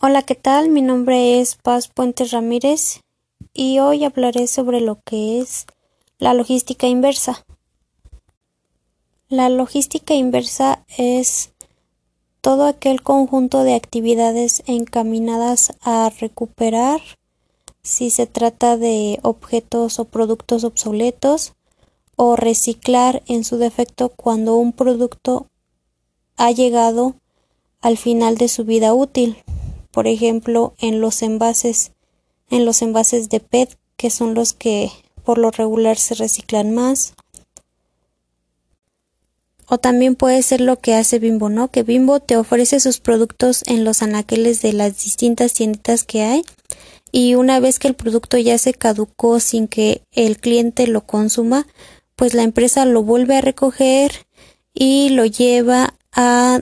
Hola, ¿qué tal? Mi nombre es Paz Puentes Ramírez y hoy hablaré sobre lo que es la logística inversa. La logística inversa es todo aquel conjunto de actividades encaminadas a recuperar si se trata de objetos o productos obsoletos o reciclar en su defecto cuando un producto ha llegado al final de su vida útil por ejemplo, en los envases, en los envases de PET, que son los que por lo regular se reciclan más. O también puede ser lo que hace Bimbo, ¿no? Que Bimbo te ofrece sus productos en los anaqueles de las distintas tienditas que hay y una vez que el producto ya se caducó sin que el cliente lo consuma, pues la empresa lo vuelve a recoger y lo lleva a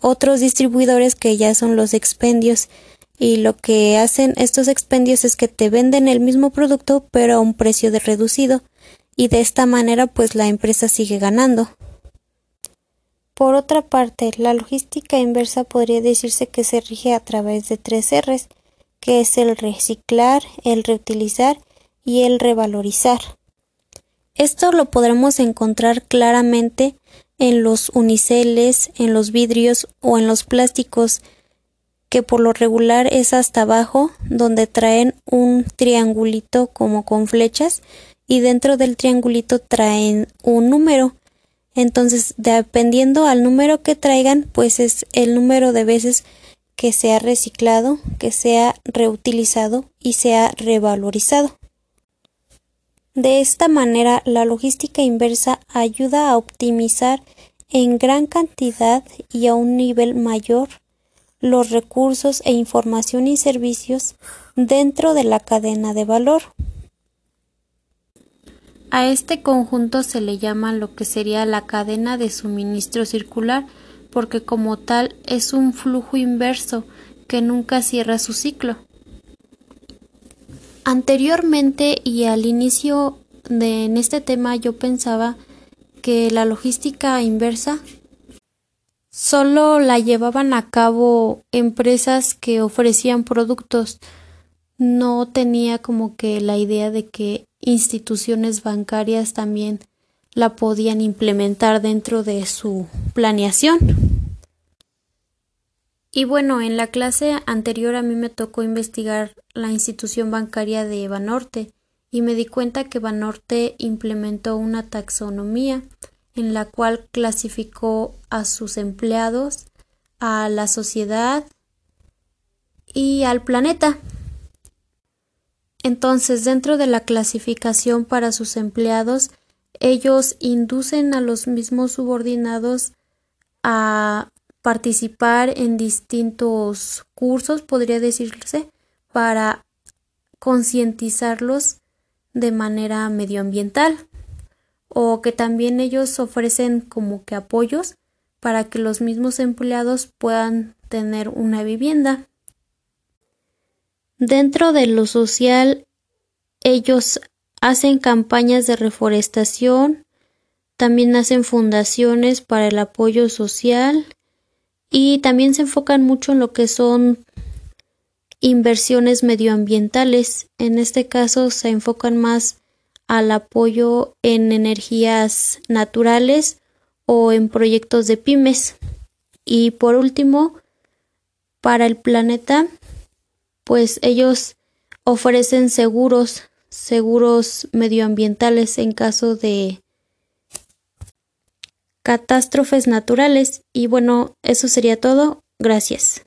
otros distribuidores que ya son los expendios y lo que hacen estos expendios es que te venden el mismo producto pero a un precio de reducido y de esta manera pues la empresa sigue ganando. Por otra parte, la logística inversa podría decirse que se rige a través de tres R's, que es el reciclar, el reutilizar y el revalorizar. Esto lo podremos encontrar claramente en los uniceles, en los vidrios o en los plásticos, que por lo regular es hasta abajo, donde traen un triangulito como con flechas y dentro del triangulito traen un número. Entonces, dependiendo al número que traigan, pues es el número de veces que se ha reciclado, que se ha reutilizado y se ha revalorizado. De esta manera, la logística inversa ayuda a optimizar en gran cantidad y a un nivel mayor los recursos e información y servicios dentro de la cadena de valor. A este conjunto se le llama lo que sería la cadena de suministro circular porque como tal es un flujo inverso que nunca cierra su ciclo. Anteriormente y al inicio de en este tema yo pensaba que la logística inversa solo la llevaban a cabo empresas que ofrecían productos. No tenía como que la idea de que instituciones bancarias también la podían implementar dentro de su planeación. Y bueno, en la clase anterior a mí me tocó investigar la institución bancaria de Banorte y me di cuenta que Banorte implementó una taxonomía en la cual clasificó a sus empleados, a la sociedad y al planeta. Entonces, dentro de la clasificación para sus empleados, ellos inducen a los mismos subordinados a participar en distintos cursos, podría decirse, para concientizarlos de manera medioambiental o que también ellos ofrecen como que apoyos para que los mismos empleados puedan tener una vivienda. Dentro de lo social, ellos hacen campañas de reforestación, también hacen fundaciones para el apoyo social y también se enfocan mucho en lo que son inversiones medioambientales. En este caso se enfocan más al apoyo en energías naturales o en proyectos de pymes. Y por último, para el planeta, pues ellos ofrecen seguros, seguros medioambientales en caso de catástrofes naturales. Y bueno, eso sería todo. Gracias.